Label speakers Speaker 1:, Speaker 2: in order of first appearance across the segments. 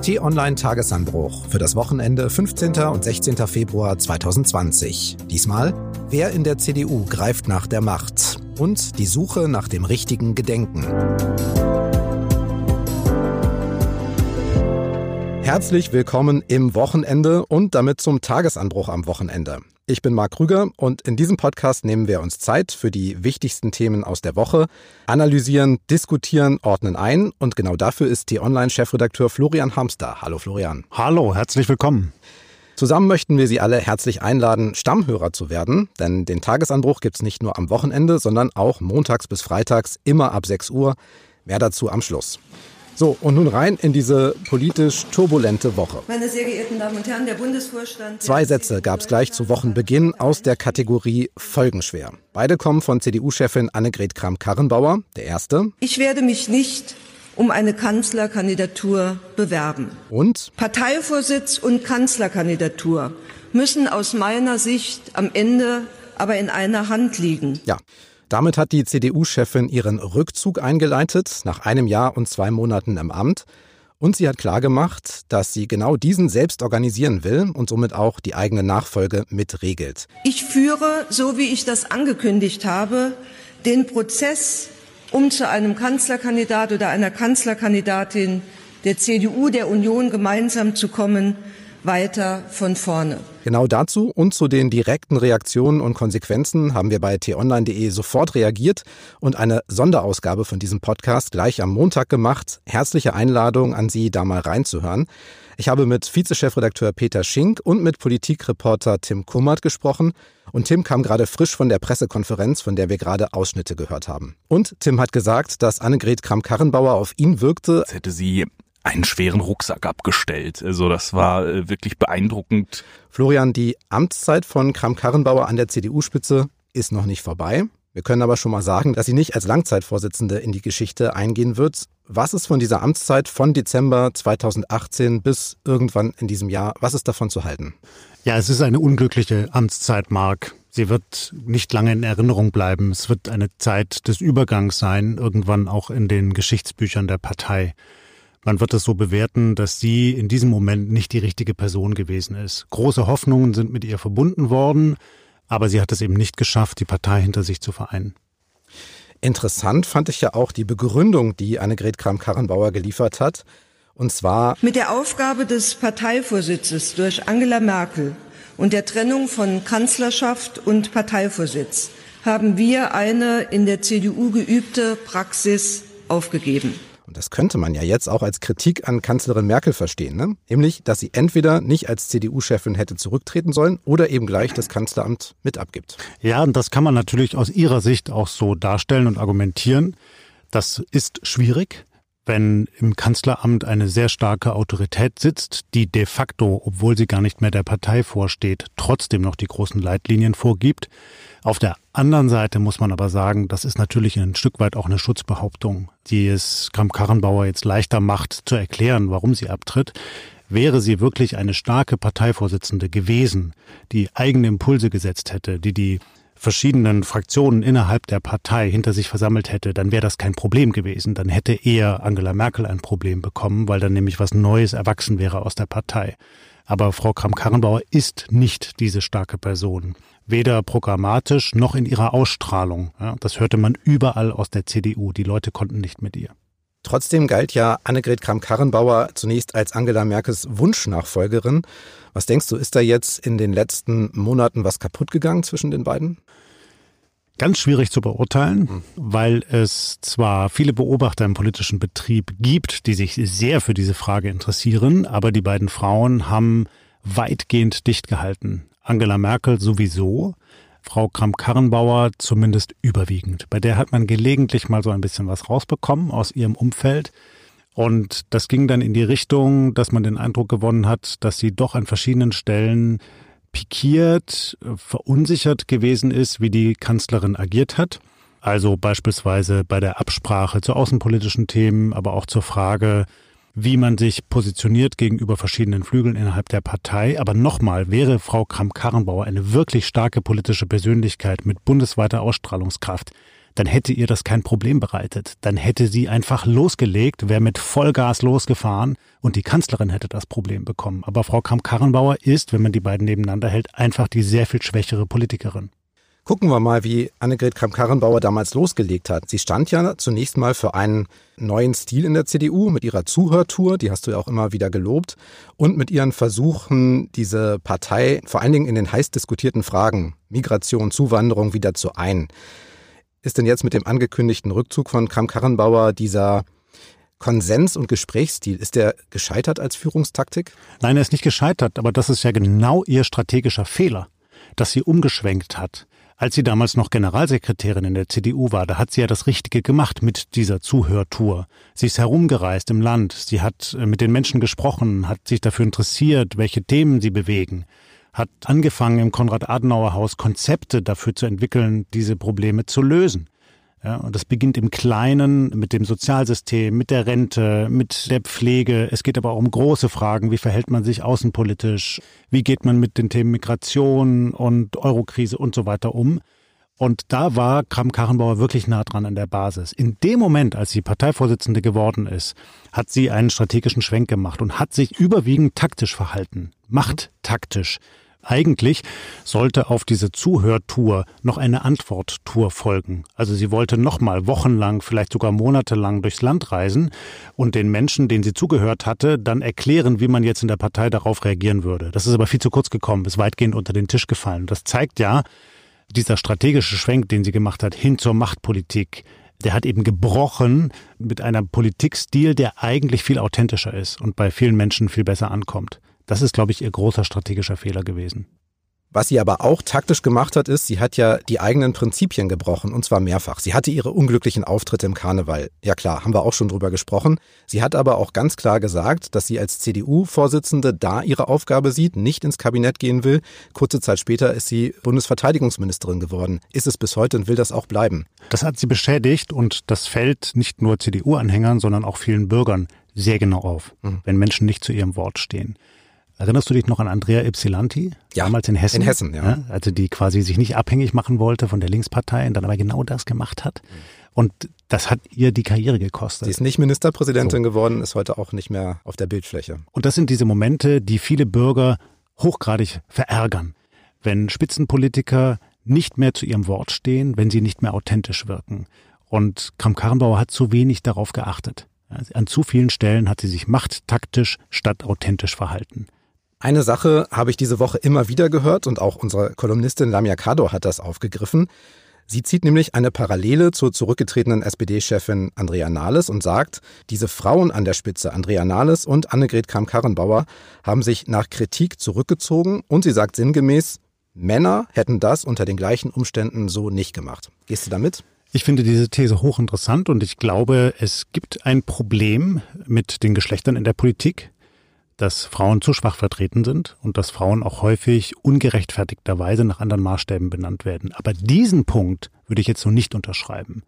Speaker 1: T-Online-Tagesanbruch für das Wochenende 15. und 16. Februar 2020. Diesmal, wer in der CDU greift nach der Macht und die Suche nach dem richtigen Gedenken. Herzlich willkommen im Wochenende und damit zum Tagesanbruch am Wochenende. Ich bin Marc Krüger und in diesem Podcast nehmen wir uns Zeit für die wichtigsten Themen aus der Woche, analysieren, diskutieren, ordnen ein und genau dafür ist die Online-Chefredakteur Florian Hamster. Hallo Florian.
Speaker 2: Hallo, herzlich willkommen.
Speaker 1: Zusammen möchten wir Sie alle herzlich einladen, Stammhörer zu werden, denn den Tagesanbruch gibt's nicht nur am Wochenende, sondern auch montags bis freitags immer ab 6 Uhr. Mehr dazu am Schluss. So, und nun rein in diese politisch turbulente Woche.
Speaker 3: Meine sehr geehrten Damen und Herren, der Bundesvorstand.
Speaker 1: Zwei Sätze gab es gleich zu Wochenbeginn aus der Kategorie Folgenschwer. Beide kommen von CDU-Chefin Annegret Kramp-Karrenbauer. Der erste.
Speaker 3: Ich werde mich nicht um eine Kanzlerkandidatur bewerben.
Speaker 1: Und?
Speaker 3: Parteivorsitz und Kanzlerkandidatur müssen aus meiner Sicht am Ende aber in einer Hand liegen.
Speaker 1: Ja. Damit hat die CDU-Chefin ihren Rückzug eingeleitet, nach einem Jahr und zwei Monaten im Amt. Und sie hat klargemacht, dass sie genau diesen selbst organisieren will und somit auch die eigene Nachfolge mitregelt.
Speaker 3: Ich führe, so wie ich das angekündigt habe, den Prozess, um zu einem Kanzlerkandidat oder einer Kanzlerkandidatin der CDU, der Union gemeinsam zu kommen, weiter von vorne.
Speaker 1: Genau dazu und zu den direkten Reaktionen und Konsequenzen haben wir bei t-online.de sofort reagiert und eine Sonderausgabe von diesem Podcast gleich am Montag gemacht. Herzliche Einladung an Sie, da mal reinzuhören. Ich habe mit Vizechefredakteur Peter Schink und mit Politikreporter Tim Kummert gesprochen. Und Tim kam gerade frisch von der Pressekonferenz, von der wir gerade Ausschnitte gehört haben. Und Tim hat gesagt, dass Annegret Kramp-Karrenbauer auf ihn wirkte.
Speaker 4: Als hätte sie einen schweren Rucksack abgestellt. Also das war äh, wirklich beeindruckend.
Speaker 1: Florian, die Amtszeit von Kram-Karrenbauer an der CDU-Spitze ist noch nicht vorbei. Wir können aber schon mal sagen, dass sie nicht als Langzeitvorsitzende in die Geschichte eingehen wird. Was ist von dieser Amtszeit von Dezember 2018 bis irgendwann in diesem Jahr, was ist davon zu halten?
Speaker 2: Ja, es ist eine unglückliche Amtszeit, Mark. Sie wird nicht lange in Erinnerung bleiben. Es wird eine Zeit des Übergangs sein, irgendwann auch in den Geschichtsbüchern der Partei. Man wird es so bewerten, dass sie in diesem Moment nicht die richtige Person gewesen ist. Große Hoffnungen sind mit ihr verbunden worden, aber sie hat es eben nicht geschafft, die Partei hinter sich zu vereinen.
Speaker 1: Interessant fand ich ja auch die Begründung, die Annegret Kramp-Karrenbauer geliefert hat. Und zwar
Speaker 3: mit der Aufgabe des Parteivorsitzes durch Angela Merkel und der Trennung von Kanzlerschaft und Parteivorsitz haben wir eine in der CDU geübte Praxis aufgegeben.
Speaker 1: Das könnte man ja jetzt auch als Kritik an Kanzlerin Merkel verstehen, ne? nämlich, dass sie entweder nicht als CDU-Chefin hätte zurücktreten sollen oder eben gleich das Kanzleramt mit abgibt.
Speaker 2: Ja, und das kann man natürlich aus ihrer Sicht auch so darstellen und argumentieren. Das ist schwierig wenn im Kanzleramt eine sehr starke Autorität sitzt, die de facto, obwohl sie gar nicht mehr der Partei vorsteht, trotzdem noch die großen Leitlinien vorgibt. Auf der anderen Seite muss man aber sagen, das ist natürlich ein Stück weit auch eine Schutzbehauptung, die es Kramp-Karrenbauer jetzt leichter macht zu erklären, warum sie abtritt. Wäre sie wirklich eine starke Parteivorsitzende gewesen, die eigene Impulse gesetzt hätte, die die verschiedenen Fraktionen innerhalb der Partei hinter sich versammelt hätte, dann wäre das kein Problem gewesen. Dann hätte eher Angela Merkel ein Problem bekommen, weil dann nämlich was Neues erwachsen wäre aus der Partei. Aber Frau Kramp-Karrenbauer ist nicht diese starke Person. Weder programmatisch noch in ihrer Ausstrahlung. Das hörte man überall aus der CDU. Die Leute konnten nicht mit ihr.
Speaker 1: Trotzdem galt ja Annegret Kramp-Karrenbauer zunächst als Angela Merkels Wunschnachfolgerin. Was denkst du, ist da jetzt in den letzten Monaten was kaputt gegangen zwischen den beiden?
Speaker 2: Ganz schwierig zu beurteilen, mhm. weil es zwar viele Beobachter im politischen Betrieb gibt, die sich sehr für diese Frage interessieren, aber die beiden Frauen haben weitgehend dicht gehalten. Angela Merkel sowieso, Frau Kramp-Karrenbauer zumindest überwiegend. Bei der hat man gelegentlich mal so ein bisschen was rausbekommen aus ihrem Umfeld. Und das ging dann in die Richtung, dass man den Eindruck gewonnen hat, dass sie doch an verschiedenen Stellen pikiert, verunsichert gewesen ist, wie die Kanzlerin agiert hat. Also beispielsweise bei der Absprache zu außenpolitischen Themen, aber auch zur Frage, wie man sich positioniert gegenüber verschiedenen Flügeln innerhalb der Partei. Aber nochmal, wäre Frau Kramp-Karrenbauer eine wirklich starke politische Persönlichkeit mit bundesweiter Ausstrahlungskraft, dann hätte ihr das kein Problem bereitet. Dann hätte sie einfach losgelegt, wäre mit Vollgas losgefahren und die Kanzlerin hätte das Problem bekommen. Aber Frau Kramp-Karrenbauer ist, wenn man die beiden nebeneinander hält, einfach die sehr viel schwächere Politikerin.
Speaker 1: Gucken wir mal, wie Annegret Kramp-Karrenbauer damals losgelegt hat. Sie stand ja zunächst mal für einen neuen Stil in der CDU mit ihrer Zuhörtour, die hast du ja auch immer wieder gelobt, und mit ihren Versuchen, diese Partei vor allen Dingen in den heiß diskutierten Fragen Migration, Zuwanderung wieder zu ein. Ist denn jetzt mit dem angekündigten Rückzug von Kramp-Karrenbauer dieser Konsens- und Gesprächsstil, ist der gescheitert als Führungstaktik?
Speaker 2: Nein, er ist nicht gescheitert, aber das ist ja genau ihr strategischer Fehler, dass sie umgeschwenkt hat. Als sie damals noch Generalsekretärin in der CDU war, da hat sie ja das Richtige gemacht mit dieser Zuhörtour. Sie ist herumgereist im Land, sie hat äh, mit den Menschen gesprochen, hat sich dafür interessiert, welche Themen sie bewegen, hat angefangen im Konrad-Adenauer-Haus Konzepte dafür zu entwickeln, diese Probleme zu lösen. Ja, und das beginnt im Kleinen mit dem Sozialsystem, mit der Rente, mit der Pflege. Es geht aber auch um große Fragen. Wie verhält man sich außenpolitisch? Wie geht man mit den Themen Migration und Eurokrise und so weiter um? Und da war Kram-Karrenbauer wirklich nah dran an der Basis. In dem Moment, als sie Parteivorsitzende geworden ist, hat sie einen strategischen Schwenk gemacht und hat sich überwiegend taktisch verhalten. Macht taktisch. Eigentlich sollte auf diese Zuhörtour noch eine Antworttour folgen. Also sie wollte nochmal wochenlang, vielleicht sogar monatelang durchs Land reisen und den Menschen, denen sie zugehört hatte, dann erklären, wie man jetzt in der Partei darauf reagieren würde. Das ist aber viel zu kurz gekommen, ist weitgehend unter den Tisch gefallen. Das zeigt ja, dieser strategische Schwenk, den sie gemacht hat, hin zur Machtpolitik, der hat eben gebrochen mit einem Politikstil, der eigentlich viel authentischer ist und bei vielen Menschen viel besser ankommt. Das ist, glaube ich, ihr großer strategischer Fehler gewesen.
Speaker 1: Was sie aber auch taktisch gemacht hat, ist, sie hat ja die eigenen Prinzipien gebrochen, und zwar mehrfach. Sie hatte ihre unglücklichen Auftritte im Karneval. Ja klar, haben wir auch schon drüber gesprochen. Sie hat aber auch ganz klar gesagt, dass sie als CDU-Vorsitzende da ihre Aufgabe sieht, nicht ins Kabinett gehen will. Kurze Zeit später ist sie Bundesverteidigungsministerin geworden. Ist es bis heute und will das auch bleiben.
Speaker 2: Das hat sie beschädigt und das fällt nicht nur CDU-Anhängern, sondern auch vielen Bürgern sehr genau auf, mhm. wenn Menschen nicht zu ihrem Wort stehen. Erinnerst du dich noch an Andrea Ypsilanti?
Speaker 1: Ja,
Speaker 2: damals in Hessen.
Speaker 1: In Hessen, ja. ja.
Speaker 2: Also die quasi sich nicht abhängig machen wollte von der Linkspartei und dann aber genau das gemacht hat. Und das hat ihr die Karriere gekostet.
Speaker 1: Sie ist nicht Ministerpräsidentin so. geworden, ist heute auch nicht mehr auf der Bildfläche.
Speaker 2: Und das sind diese Momente, die viele Bürger hochgradig verärgern. Wenn Spitzenpolitiker nicht mehr zu ihrem Wort stehen, wenn sie nicht mehr authentisch wirken. Und Kram-Karrenbauer hat zu wenig darauf geachtet. An zu vielen Stellen hat sie sich machttaktisch statt authentisch verhalten.
Speaker 1: Eine Sache habe ich diese Woche immer wieder gehört und auch unsere Kolumnistin Lamia Kador hat das aufgegriffen. Sie zieht nämlich eine Parallele zur zurückgetretenen SPD-Chefin Andrea Nahles und sagt, diese Frauen an der Spitze, Andrea Nahles und Annegret Kramp-Karrenbauer, haben sich nach Kritik zurückgezogen und sie sagt sinngemäß, Männer hätten das unter den gleichen Umständen so nicht gemacht. Gehst du damit?
Speaker 2: Ich finde diese These hochinteressant und ich glaube, es gibt ein Problem mit den Geschlechtern in der Politik dass Frauen zu schwach vertreten sind und dass Frauen auch häufig ungerechtfertigterweise nach anderen Maßstäben benannt werden. Aber diesen Punkt würde ich jetzt so nicht unterschreiben,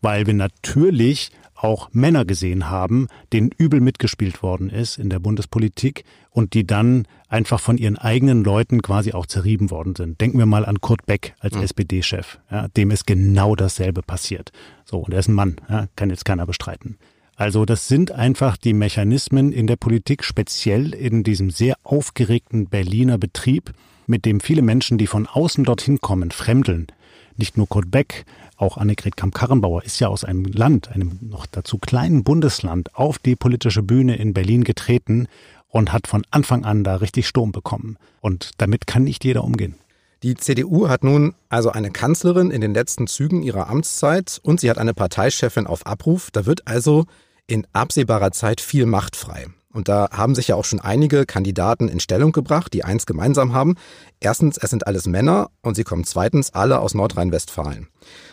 Speaker 2: weil wir natürlich auch Männer gesehen haben, denen übel mitgespielt worden ist in der Bundespolitik und die dann einfach von ihren eigenen Leuten quasi auch zerrieben worden sind. Denken wir mal an Kurt Beck als mhm. SPD-Chef, ja, dem ist genau dasselbe passiert. So, und er ist ein Mann, ja, kann jetzt keiner bestreiten. Also das sind einfach die Mechanismen in der Politik, speziell in diesem sehr aufgeregten Berliner Betrieb, mit dem viele Menschen, die von außen dorthin kommen, fremdeln. Nicht nur Kurt Beck, auch Annegret Kamp-Karrenbauer ist ja aus einem Land, einem noch dazu kleinen Bundesland, auf die politische Bühne in Berlin getreten und hat von Anfang an da richtig Sturm bekommen. Und damit kann nicht jeder umgehen.
Speaker 1: Die CDU hat nun also eine Kanzlerin in den letzten Zügen ihrer Amtszeit und sie hat eine Parteichefin auf Abruf. Da wird also in absehbarer Zeit viel Macht frei. Und da haben sich ja auch schon einige Kandidaten in Stellung gebracht, die eins gemeinsam haben. Erstens, es sind alles Männer und sie kommen zweitens alle aus Nordrhein-Westfalen.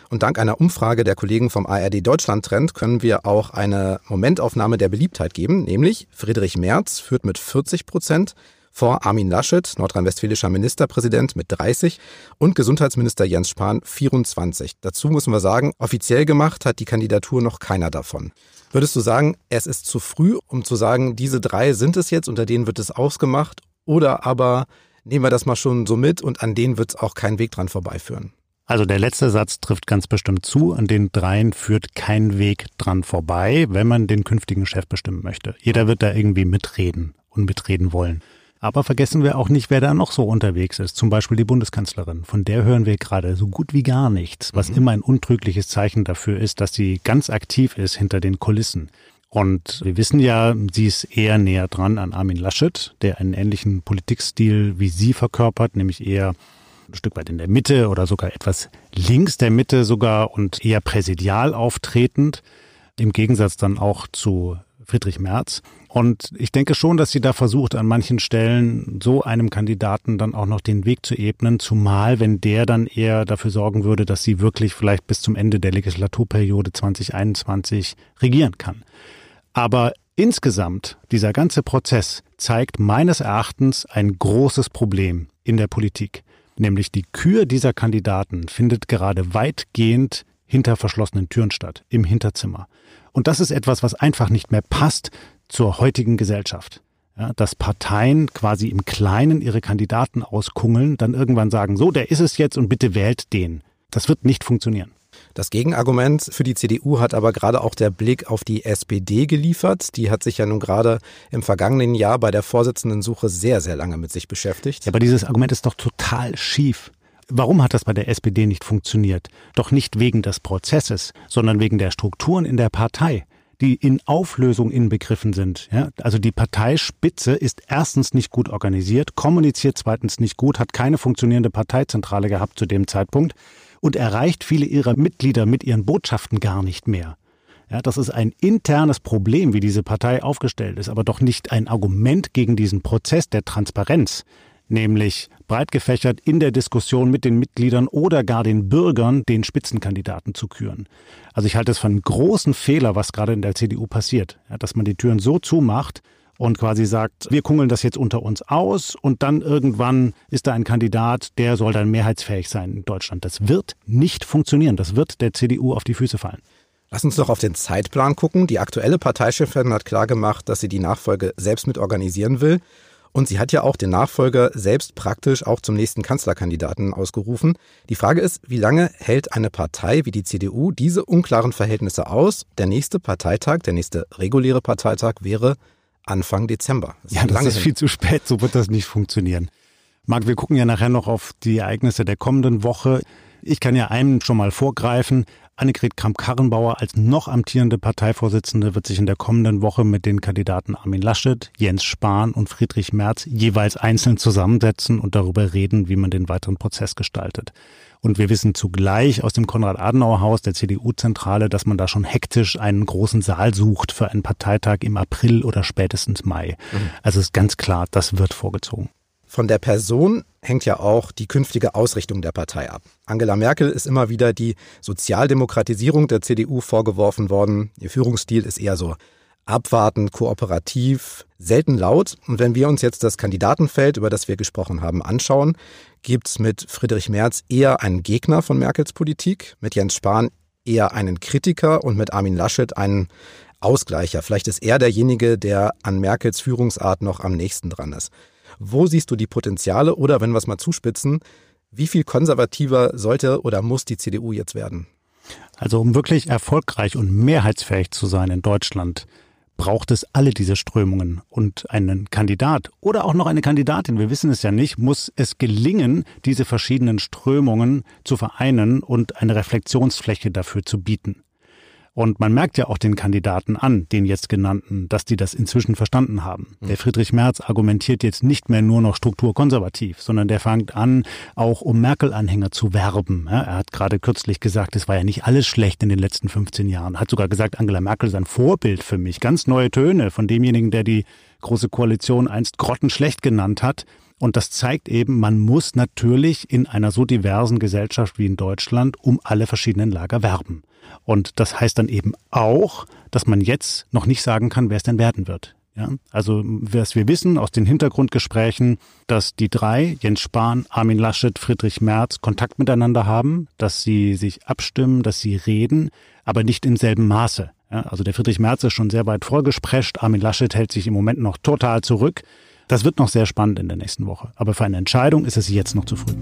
Speaker 1: Und dank einer Umfrage der Kollegen vom ARD Deutschland Trend können wir auch eine Momentaufnahme der Beliebtheit geben, nämlich Friedrich Merz führt mit 40 Prozent, vor Armin Laschet, nordrhein-westfälischer Ministerpräsident mit 30 und Gesundheitsminister Jens Spahn 24. Dazu müssen wir sagen, offiziell gemacht hat die Kandidatur noch keiner davon. Würdest du sagen, es ist zu früh, um zu sagen, diese drei sind es jetzt, unter denen wird es ausgemacht? Oder aber nehmen wir das mal schon so mit und an denen wird es auch keinen Weg dran vorbeiführen?
Speaker 2: Also der letzte Satz trifft ganz bestimmt zu. An den dreien führt kein Weg dran vorbei, wenn man den künftigen Chef bestimmen möchte. Jeder wird da irgendwie mitreden und mitreden wollen. Aber vergessen wir auch nicht, wer da noch so unterwegs ist. Zum Beispiel die Bundeskanzlerin. Von der hören wir gerade so gut wie gar nichts, was mhm. immer ein untrügliches Zeichen dafür ist, dass sie ganz aktiv ist hinter den Kulissen. Und wir wissen ja, sie ist eher näher dran an Armin Laschet, der einen ähnlichen Politikstil wie sie verkörpert, nämlich eher ein Stück weit in der Mitte oder sogar etwas links der Mitte sogar und eher präsidial auftretend, im Gegensatz dann auch zu Friedrich Merz. Und ich denke schon, dass sie da versucht, an manchen Stellen so einem Kandidaten dann auch noch den Weg zu ebnen, zumal wenn der dann eher dafür sorgen würde, dass sie wirklich vielleicht bis zum Ende der Legislaturperiode 2021 regieren kann. Aber insgesamt, dieser ganze Prozess zeigt meines Erachtens ein großes Problem in der Politik. Nämlich die Kür dieser Kandidaten findet gerade weitgehend hinter verschlossenen Türen statt, im Hinterzimmer. Und das ist etwas, was einfach nicht mehr passt zur heutigen Gesellschaft. Ja, dass Parteien quasi im Kleinen ihre Kandidaten auskungeln, dann irgendwann sagen, so, der ist es jetzt und bitte wählt den. Das wird nicht funktionieren.
Speaker 1: Das Gegenargument für die CDU hat aber gerade auch der Blick auf die SPD geliefert. Die hat sich ja nun gerade im vergangenen Jahr bei der Vorsitzendensuche sehr, sehr lange mit sich beschäftigt.
Speaker 2: Ja, aber dieses Argument ist doch total schief. Warum hat das bei der SPD nicht funktioniert? Doch nicht wegen des Prozesses, sondern wegen der Strukturen in der Partei die in Auflösung inbegriffen sind. Ja? Also die Parteispitze ist erstens nicht gut organisiert, kommuniziert zweitens nicht gut, hat keine funktionierende Parteizentrale gehabt zu dem Zeitpunkt und erreicht viele ihrer Mitglieder mit ihren Botschaften gar nicht mehr. Ja, das ist ein internes Problem, wie diese Partei aufgestellt ist, aber doch nicht ein Argument gegen diesen Prozess der Transparenz, nämlich breit gefächert in der Diskussion mit den Mitgliedern oder gar den Bürgern den Spitzenkandidaten zu küren. Also ich halte es für einen großen Fehler, was gerade in der CDU passiert, ja, dass man die Türen so zumacht und quasi sagt, wir kungeln das jetzt unter uns aus und dann irgendwann ist da ein Kandidat, der soll dann mehrheitsfähig sein in Deutschland. Das wird nicht funktionieren. Das wird der CDU auf die Füße fallen.
Speaker 1: Lass uns doch auf den Zeitplan gucken. Die aktuelle Parteichefin hat klargemacht, dass sie die Nachfolge selbst mit organisieren will. Und sie hat ja auch den Nachfolger selbst praktisch auch zum nächsten Kanzlerkandidaten ausgerufen. Die Frage ist, wie lange hält eine Partei wie die CDU diese unklaren Verhältnisse aus? Der nächste Parteitag, der nächste reguläre Parteitag wäre Anfang Dezember.
Speaker 2: Das ja, das ist hin. viel zu spät, so wird das nicht funktionieren. Marc, wir gucken ja nachher noch auf die Ereignisse der kommenden Woche. Ich kann ja einem schon mal vorgreifen. Annegret Kramp-Karrenbauer als noch amtierende Parteivorsitzende wird sich in der kommenden Woche mit den Kandidaten Armin Laschet, Jens Spahn und Friedrich Merz jeweils einzeln zusammensetzen und darüber reden, wie man den weiteren Prozess gestaltet. Und wir wissen zugleich aus dem Konrad-Adenauer-Haus der CDU-Zentrale, dass man da schon hektisch einen großen Saal sucht für einen Parteitag im April oder spätestens Mai. Mhm. Also ist ganz klar, das wird vorgezogen.
Speaker 1: Von der Person hängt ja auch die künftige Ausrichtung der Partei ab. Angela Merkel ist immer wieder die Sozialdemokratisierung der CDU vorgeworfen worden. Ihr Führungsstil ist eher so abwartend, kooperativ, selten laut. Und wenn wir uns jetzt das Kandidatenfeld, über das wir gesprochen haben, anschauen, gibt es mit Friedrich Merz eher einen Gegner von Merkels Politik, mit Jens Spahn eher einen Kritiker und mit Armin Laschet einen Ausgleicher. Vielleicht ist er derjenige, der an Merkels Führungsart noch am nächsten dran ist. Wo siehst du die Potenziale oder, wenn wir es mal zuspitzen, wie viel konservativer sollte oder muss die CDU jetzt werden?
Speaker 2: Also um wirklich erfolgreich und mehrheitsfähig zu sein in Deutschland, braucht es alle diese Strömungen und einen Kandidat oder auch noch eine Kandidatin, wir wissen es ja nicht, muss es gelingen, diese verschiedenen Strömungen zu vereinen und eine Reflexionsfläche dafür zu bieten. Und man merkt ja auch den Kandidaten an, den jetzt genannten, dass die das inzwischen verstanden haben. Mhm. Der Friedrich Merz argumentiert jetzt nicht mehr nur noch strukturkonservativ, sondern der fängt an, auch um Merkel-Anhänger zu werben. Er hat gerade kürzlich gesagt, es war ja nicht alles schlecht in den letzten 15 Jahren. Hat sogar gesagt, Angela Merkel ist ein Vorbild für mich. Ganz neue Töne von demjenigen, der die Große Koalition einst grottenschlecht genannt hat. Und das zeigt eben, man muss natürlich in einer so diversen Gesellschaft wie in Deutschland um alle verschiedenen Lager werben. Und das heißt dann eben auch, dass man jetzt noch nicht sagen kann, wer es denn werden wird. Ja, also was wir wissen aus den Hintergrundgesprächen, dass die drei, Jens Spahn, Armin Laschet, Friedrich Merz, Kontakt miteinander haben, dass sie sich abstimmen, dass sie reden, aber nicht im selben Maße. Ja, also der Friedrich Merz ist schon sehr weit vorgesprescht, Armin Laschet hält sich im Moment noch total zurück. Das wird noch sehr spannend in der nächsten Woche. Aber für eine Entscheidung ist es jetzt noch zu früh.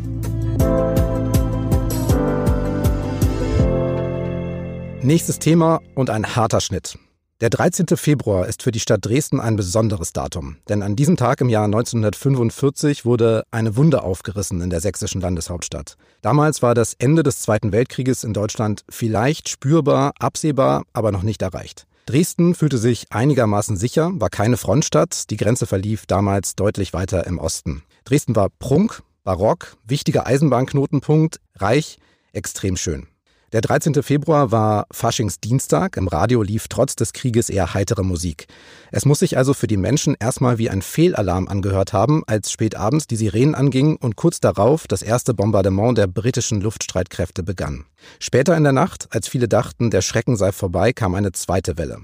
Speaker 1: Nächstes Thema und ein harter Schnitt. Der 13. Februar ist für die Stadt Dresden ein besonderes Datum, denn an diesem Tag im Jahr 1945 wurde eine Wunde aufgerissen in der sächsischen Landeshauptstadt. Damals war das Ende des Zweiten Weltkrieges in Deutschland vielleicht spürbar, absehbar, aber noch nicht erreicht. Dresden fühlte sich einigermaßen sicher, war keine Frontstadt, die Grenze verlief damals deutlich weiter im Osten. Dresden war Prunk, barock, wichtiger Eisenbahnknotenpunkt, reich, extrem schön. Der 13. Februar war Faschingsdienstag. Im Radio lief trotz des Krieges eher heitere Musik. Es muss sich also für die Menschen erstmal wie ein Fehlalarm angehört haben, als spät abends die Sirenen angingen und kurz darauf das erste Bombardement der britischen Luftstreitkräfte begann. Später in der Nacht, als viele dachten, der Schrecken sei vorbei, kam eine zweite Welle.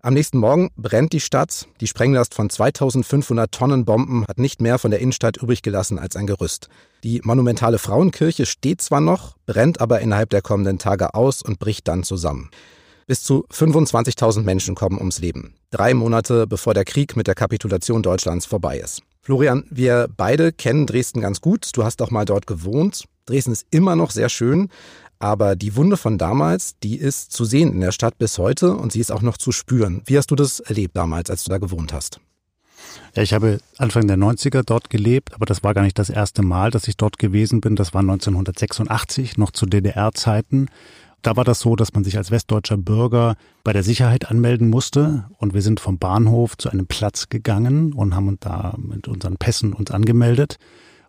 Speaker 1: Am nächsten Morgen brennt die Stadt. Die Sprenglast von 2500 Tonnen Bomben hat nicht mehr von der Innenstadt übrig gelassen als ein Gerüst. Die monumentale Frauenkirche steht zwar noch, brennt aber innerhalb der kommenden Tage aus und bricht dann zusammen. Bis zu 25.000 Menschen kommen ums Leben. Drei Monate bevor der Krieg mit der Kapitulation Deutschlands vorbei ist. Florian, wir beide kennen Dresden ganz gut. Du hast auch mal dort gewohnt. Dresden ist immer noch sehr schön, aber die Wunde von damals, die ist zu sehen in der Stadt bis heute und sie ist auch noch zu spüren. Wie hast du das erlebt damals, als du da gewohnt hast?
Speaker 2: Ja, ich habe Anfang der 90er dort gelebt, aber das war gar nicht das erste Mal, dass ich dort gewesen bin. Das war 1986, noch zu DDR-Zeiten. Da war das so, dass man sich als westdeutscher Bürger bei der Sicherheit anmelden musste und wir sind vom Bahnhof zu einem Platz gegangen und haben uns da mit unseren Pässen uns angemeldet.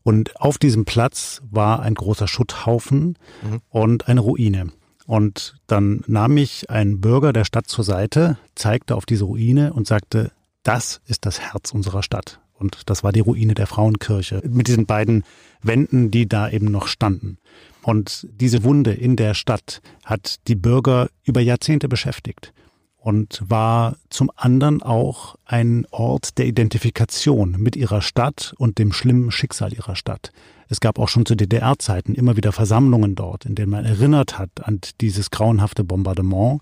Speaker 2: Und auf diesem Platz war ein großer Schutthaufen mhm. und eine Ruine. Und dann nahm mich ein Bürger der Stadt zur Seite, zeigte auf diese Ruine und sagte, das ist das Herz unserer Stadt. Und das war die Ruine der Frauenkirche mit diesen beiden Wänden, die da eben noch standen. Und diese Wunde in der Stadt hat die Bürger über Jahrzehnte beschäftigt und war zum anderen auch ein Ort der Identifikation mit ihrer Stadt und dem schlimmen Schicksal ihrer Stadt. Es gab auch schon zu DDR-Zeiten immer wieder Versammlungen dort, in denen man erinnert hat an dieses grauenhafte Bombardement.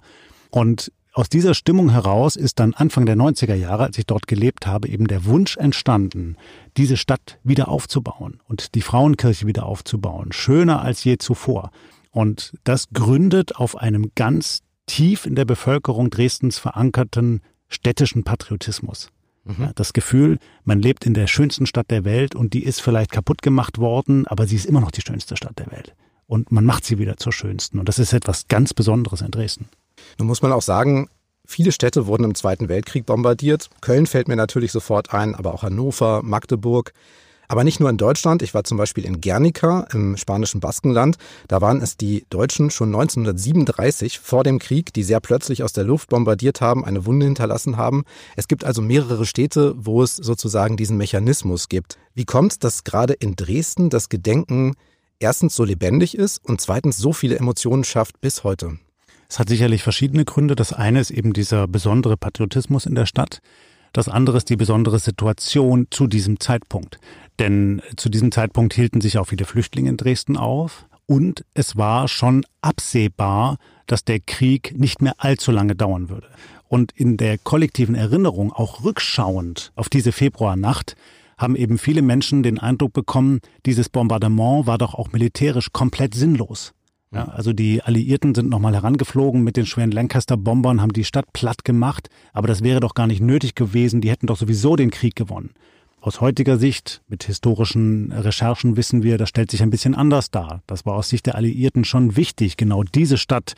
Speaker 2: Und aus dieser Stimmung heraus ist dann Anfang der 90er Jahre, als ich dort gelebt habe, eben der Wunsch entstanden, diese Stadt wieder aufzubauen und die Frauenkirche wieder aufzubauen, schöner als je zuvor. Und das gründet auf einem ganz tief in der Bevölkerung Dresdens verankerten städtischen Patriotismus. Mhm. das Gefühl, man lebt in der schönsten Stadt der Welt und die ist vielleicht kaputt gemacht worden, aber sie ist immer noch die schönste Stadt der Welt. Und man macht sie wieder zur schönsten. Und das ist etwas ganz Besonderes in Dresden.
Speaker 1: Nun muss man auch sagen, viele Städte wurden im Zweiten Weltkrieg bombardiert. Köln fällt mir natürlich sofort ein, aber auch Hannover, Magdeburg. Aber nicht nur in Deutschland. Ich war zum Beispiel in Guernica im spanischen Baskenland. Da waren es die Deutschen schon 1937 vor dem Krieg, die sehr plötzlich aus der Luft bombardiert haben, eine Wunde hinterlassen haben. Es gibt also mehrere Städte, wo es sozusagen diesen Mechanismus gibt. Wie kommt es, dass gerade in Dresden das Gedenken erstens so lebendig ist und zweitens so viele Emotionen schafft bis heute?
Speaker 2: Es hat sicherlich verschiedene Gründe. Das eine ist eben dieser besondere Patriotismus in der Stadt. Das andere ist die besondere Situation zu diesem Zeitpunkt. Denn zu diesem Zeitpunkt hielten sich auch viele Flüchtlinge in Dresden auf. Und es war schon absehbar, dass der Krieg nicht mehr allzu lange dauern würde. Und in der kollektiven Erinnerung, auch rückschauend auf diese Februarnacht, haben eben viele Menschen den Eindruck bekommen, dieses Bombardement war doch auch militärisch komplett sinnlos. Ja, also die Alliierten sind nochmal herangeflogen mit den schweren Lancaster-Bombern, haben die Stadt platt gemacht, aber das wäre doch gar nicht nötig gewesen, die hätten doch sowieso den Krieg gewonnen. Aus heutiger Sicht, mit historischen Recherchen wissen wir, das stellt sich ein bisschen anders dar. Das war aus Sicht der Alliierten schon wichtig, genau diese Stadt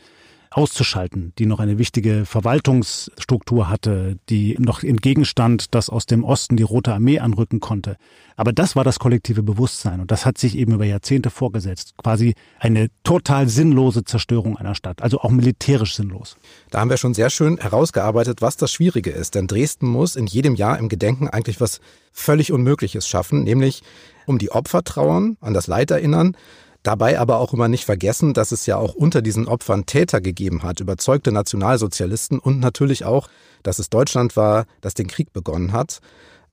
Speaker 2: auszuschalten, die noch eine wichtige Verwaltungsstruktur hatte, die noch entgegenstand, dass aus dem Osten die Rote Armee anrücken konnte. Aber das war das kollektive Bewusstsein und das hat sich eben über Jahrzehnte vorgesetzt. Quasi eine total sinnlose Zerstörung einer Stadt, also auch militärisch sinnlos.
Speaker 1: Da haben wir schon sehr schön herausgearbeitet, was das Schwierige ist. Denn Dresden muss in jedem Jahr im Gedenken eigentlich was völlig Unmögliches schaffen, nämlich um die Opfer trauern, an das Leid erinnern, Dabei aber auch immer nicht vergessen, dass es ja auch unter diesen Opfern Täter gegeben hat, überzeugte Nationalsozialisten und natürlich auch, dass es Deutschland war, das den Krieg begonnen hat.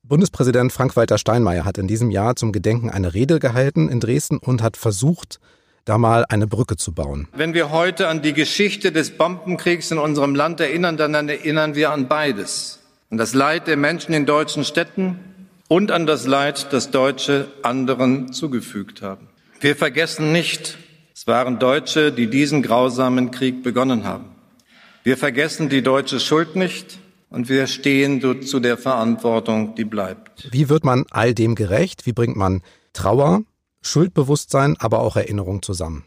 Speaker 1: Bundespräsident Frank-Walter Steinmeier hat in diesem Jahr zum Gedenken eine Rede gehalten in Dresden und hat versucht, da mal eine Brücke zu bauen.
Speaker 5: Wenn wir heute an die Geschichte des Bombenkriegs in unserem Land erinnern, dann erinnern wir an beides. An das Leid der Menschen in deutschen Städten und an das Leid, das Deutsche anderen zugefügt haben. Wir vergessen nicht Es waren Deutsche, die diesen grausamen Krieg begonnen haben. Wir vergessen die deutsche Schuld nicht und wir stehen zu der Verantwortung, die bleibt.
Speaker 1: Wie wird man all dem gerecht? Wie bringt man Trauer, Schuldbewusstsein, aber auch Erinnerung zusammen?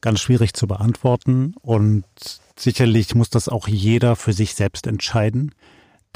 Speaker 2: Ganz schwierig zu beantworten und sicherlich muss das auch jeder für sich selbst entscheiden.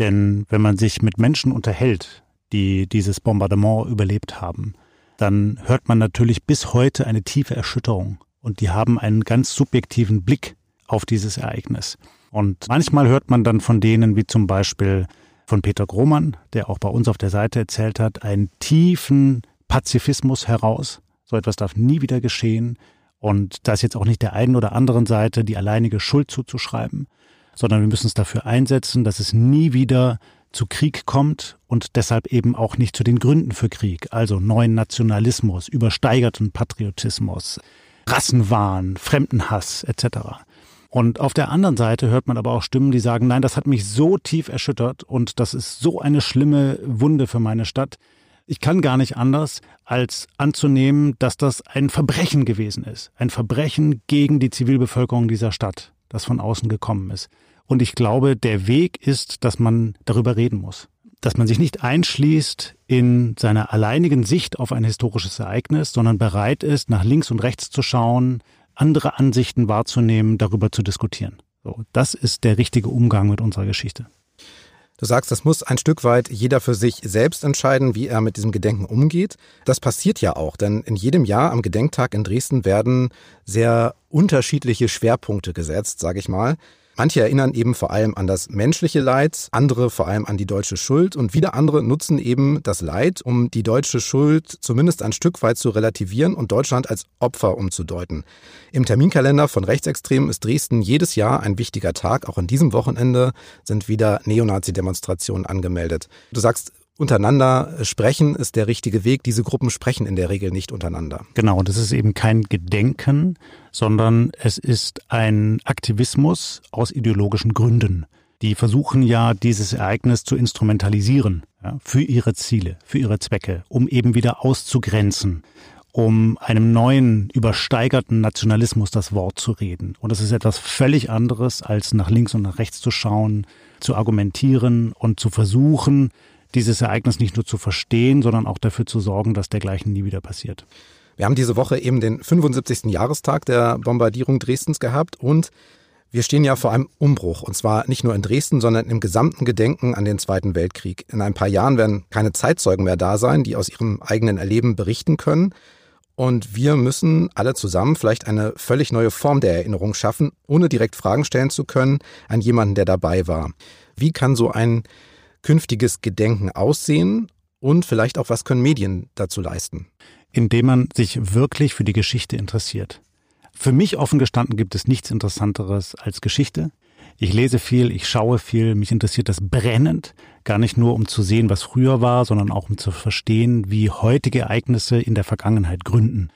Speaker 2: Denn wenn man sich mit Menschen unterhält, die dieses Bombardement überlebt haben, dann hört man natürlich bis heute eine tiefe Erschütterung und die haben einen ganz subjektiven Blick auf dieses Ereignis. Und manchmal hört man dann von denen, wie zum Beispiel von Peter Grohmann, der auch bei uns auf der Seite erzählt hat, einen tiefen Pazifismus heraus. So etwas darf nie wieder geschehen. Und da ist jetzt auch nicht der einen oder anderen Seite die alleinige Schuld zuzuschreiben, sondern wir müssen es dafür einsetzen, dass es nie wieder zu Krieg kommt und deshalb eben auch nicht zu den Gründen für Krieg, also neuen Nationalismus, übersteigerten Patriotismus, Rassenwahn, Fremdenhass etc. Und auf der anderen Seite hört man aber auch Stimmen, die sagen, nein, das hat mich so tief erschüttert und das ist so eine schlimme Wunde für meine Stadt. Ich kann gar nicht anders, als anzunehmen, dass das ein Verbrechen gewesen ist. Ein Verbrechen gegen die Zivilbevölkerung dieser Stadt, das von außen gekommen ist. Und ich glaube, der Weg ist, dass man darüber reden muss dass man sich nicht einschließt in seiner alleinigen Sicht auf ein historisches Ereignis, sondern bereit ist, nach links und rechts zu schauen, andere Ansichten wahrzunehmen, darüber zu diskutieren. So, das ist der richtige Umgang mit unserer Geschichte.
Speaker 1: Du sagst, das muss ein Stück weit jeder für sich selbst entscheiden, wie er mit diesem Gedenken umgeht. Das passiert ja auch, denn in jedem Jahr am Gedenktag in Dresden werden sehr unterschiedliche Schwerpunkte gesetzt, sage ich mal. Manche erinnern eben vor allem an das menschliche Leid, andere vor allem an die deutsche Schuld und wieder andere nutzen eben das Leid, um die deutsche Schuld zumindest ein Stück weit zu relativieren und Deutschland als Opfer umzudeuten. Im Terminkalender von Rechtsextremen ist Dresden jedes Jahr ein wichtiger Tag. Auch an diesem Wochenende sind wieder Neonazi-Demonstrationen angemeldet. Du sagst, untereinander sprechen ist der richtige Weg. Diese Gruppen sprechen in der Regel nicht untereinander.
Speaker 2: Genau, und es ist eben kein Gedenken, sondern es ist ein Aktivismus aus ideologischen Gründen. Die versuchen ja, dieses Ereignis zu instrumentalisieren ja, für ihre Ziele, für ihre Zwecke, um eben wieder auszugrenzen, um einem neuen, übersteigerten Nationalismus das Wort zu reden. Und das ist etwas völlig anderes, als nach links und nach rechts zu schauen, zu argumentieren und zu versuchen, dieses Ereignis nicht nur zu verstehen, sondern auch dafür zu sorgen, dass dergleichen nie wieder passiert.
Speaker 1: Wir haben diese Woche eben den 75. Jahrestag der Bombardierung Dresdens gehabt und wir stehen ja vor einem Umbruch, und zwar nicht nur in Dresden, sondern im gesamten Gedenken an den Zweiten Weltkrieg. In ein paar Jahren werden keine Zeitzeugen mehr da sein, die aus ihrem eigenen Erleben berichten können. Und wir müssen alle zusammen vielleicht eine völlig neue Form der Erinnerung schaffen, ohne direkt Fragen stellen zu können an jemanden, der dabei war. Wie kann so ein künftiges Gedenken aussehen und vielleicht auch, was können Medien dazu leisten?
Speaker 2: Indem man sich wirklich für die Geschichte interessiert. Für mich offen gestanden gibt es nichts Interessanteres als Geschichte. Ich lese viel, ich schaue viel, mich interessiert das brennend, gar nicht nur um zu sehen, was früher war, sondern auch um zu verstehen, wie heutige Ereignisse in der Vergangenheit gründen.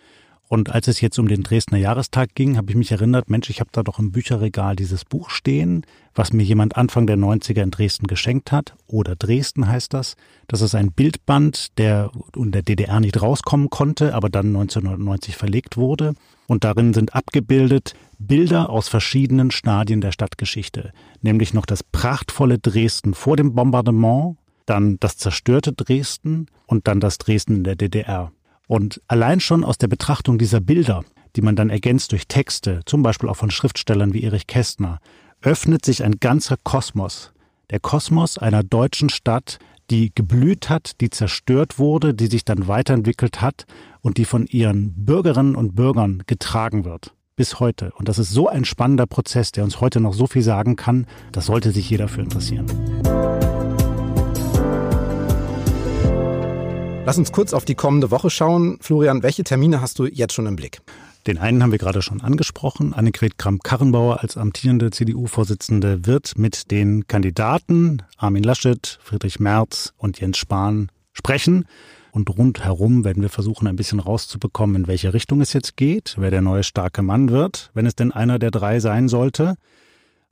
Speaker 2: Und als es jetzt um den Dresdner Jahrestag ging, habe ich mich erinnert, Mensch, ich habe da doch im Bücherregal dieses Buch stehen, was mir jemand Anfang der 90er in Dresden geschenkt hat. Oder Dresden heißt das. Das ist ein Bildband, der in der DDR nicht rauskommen konnte, aber dann 1990 verlegt wurde. Und darin sind abgebildet Bilder aus verschiedenen Stadien der Stadtgeschichte. Nämlich noch das prachtvolle Dresden vor dem Bombardement, dann das zerstörte Dresden und dann das Dresden in der DDR. Und allein schon aus der Betrachtung dieser Bilder, die man dann ergänzt durch Texte, zum Beispiel auch von Schriftstellern wie Erich Kästner, öffnet sich ein ganzer Kosmos. Der Kosmos einer deutschen Stadt, die geblüht hat, die zerstört wurde, die sich dann weiterentwickelt hat und die von ihren Bürgerinnen und Bürgern getragen wird. Bis heute. Und das ist so ein spannender Prozess, der uns heute noch so viel sagen kann. Das sollte sich jeder für interessieren.
Speaker 1: Lass uns kurz auf die kommende Woche schauen. Florian, welche Termine hast du jetzt schon im Blick?
Speaker 2: Den einen haben wir gerade schon angesprochen. Annegret Kramp-Karrenbauer als amtierende CDU-Vorsitzende wird mit den Kandidaten Armin Laschet, Friedrich Merz und Jens Spahn sprechen. Und rundherum werden wir versuchen, ein bisschen rauszubekommen, in welche Richtung es jetzt geht, wer der neue starke Mann wird, wenn es denn einer der drei sein sollte.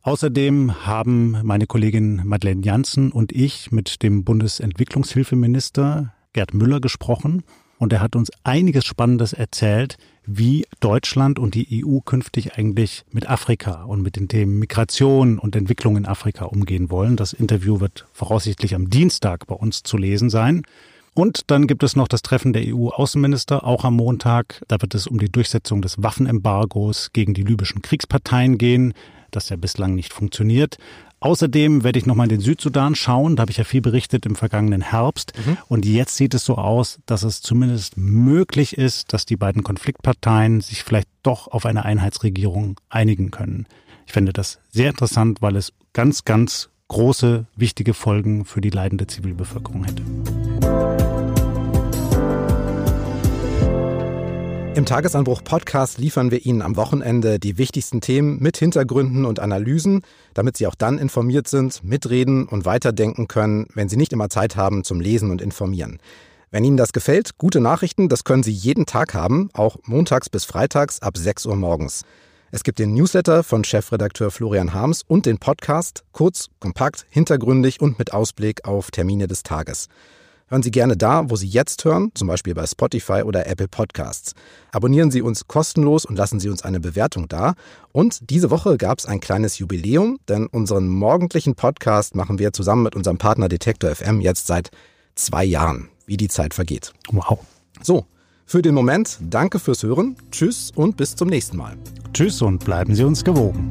Speaker 2: Außerdem haben meine Kollegin Madeleine Janssen und ich mit dem Bundesentwicklungshilfeminister Gerd Müller gesprochen und er hat uns einiges Spannendes erzählt, wie Deutschland und die EU künftig eigentlich mit Afrika und mit den Themen Migration und Entwicklung in Afrika umgehen wollen. Das Interview wird voraussichtlich am Dienstag bei uns zu lesen sein. Und dann gibt es noch das Treffen der EU-Außenminister, auch am Montag. Da wird es um die Durchsetzung des Waffenembargos gegen die libyschen Kriegsparteien gehen, das ja bislang nicht funktioniert. Außerdem werde ich nochmal in den Südsudan schauen. Da habe ich ja viel berichtet im vergangenen Herbst. Mhm. Und jetzt sieht es so aus, dass es zumindest möglich ist, dass die beiden Konfliktparteien sich vielleicht doch auf eine Einheitsregierung einigen können. Ich finde das sehr interessant, weil es ganz, ganz große, wichtige Folgen für die leidende Zivilbevölkerung hätte.
Speaker 1: Im Tagesanbruch Podcast liefern wir Ihnen am Wochenende die wichtigsten Themen mit Hintergründen und Analysen, damit Sie auch dann informiert sind, mitreden und weiterdenken können, wenn Sie nicht immer Zeit haben zum Lesen und Informieren. Wenn Ihnen das gefällt, gute Nachrichten, das können Sie jeden Tag haben, auch montags bis freitags ab 6 Uhr morgens. Es gibt den Newsletter von Chefredakteur Florian Harms und den Podcast, kurz, kompakt, hintergründig und mit Ausblick auf Termine des Tages. Hören Sie gerne da, wo Sie jetzt hören, zum Beispiel bei Spotify oder Apple Podcasts. Abonnieren Sie uns kostenlos und lassen Sie uns eine Bewertung da. Und diese Woche gab es ein kleines Jubiläum, denn unseren morgendlichen Podcast machen wir zusammen mit unserem Partner Detektor FM jetzt seit zwei Jahren, wie die Zeit vergeht.
Speaker 2: Wow.
Speaker 1: So, für den Moment danke fürs Hören, tschüss und bis zum nächsten Mal.
Speaker 2: Tschüss und bleiben Sie uns gewogen.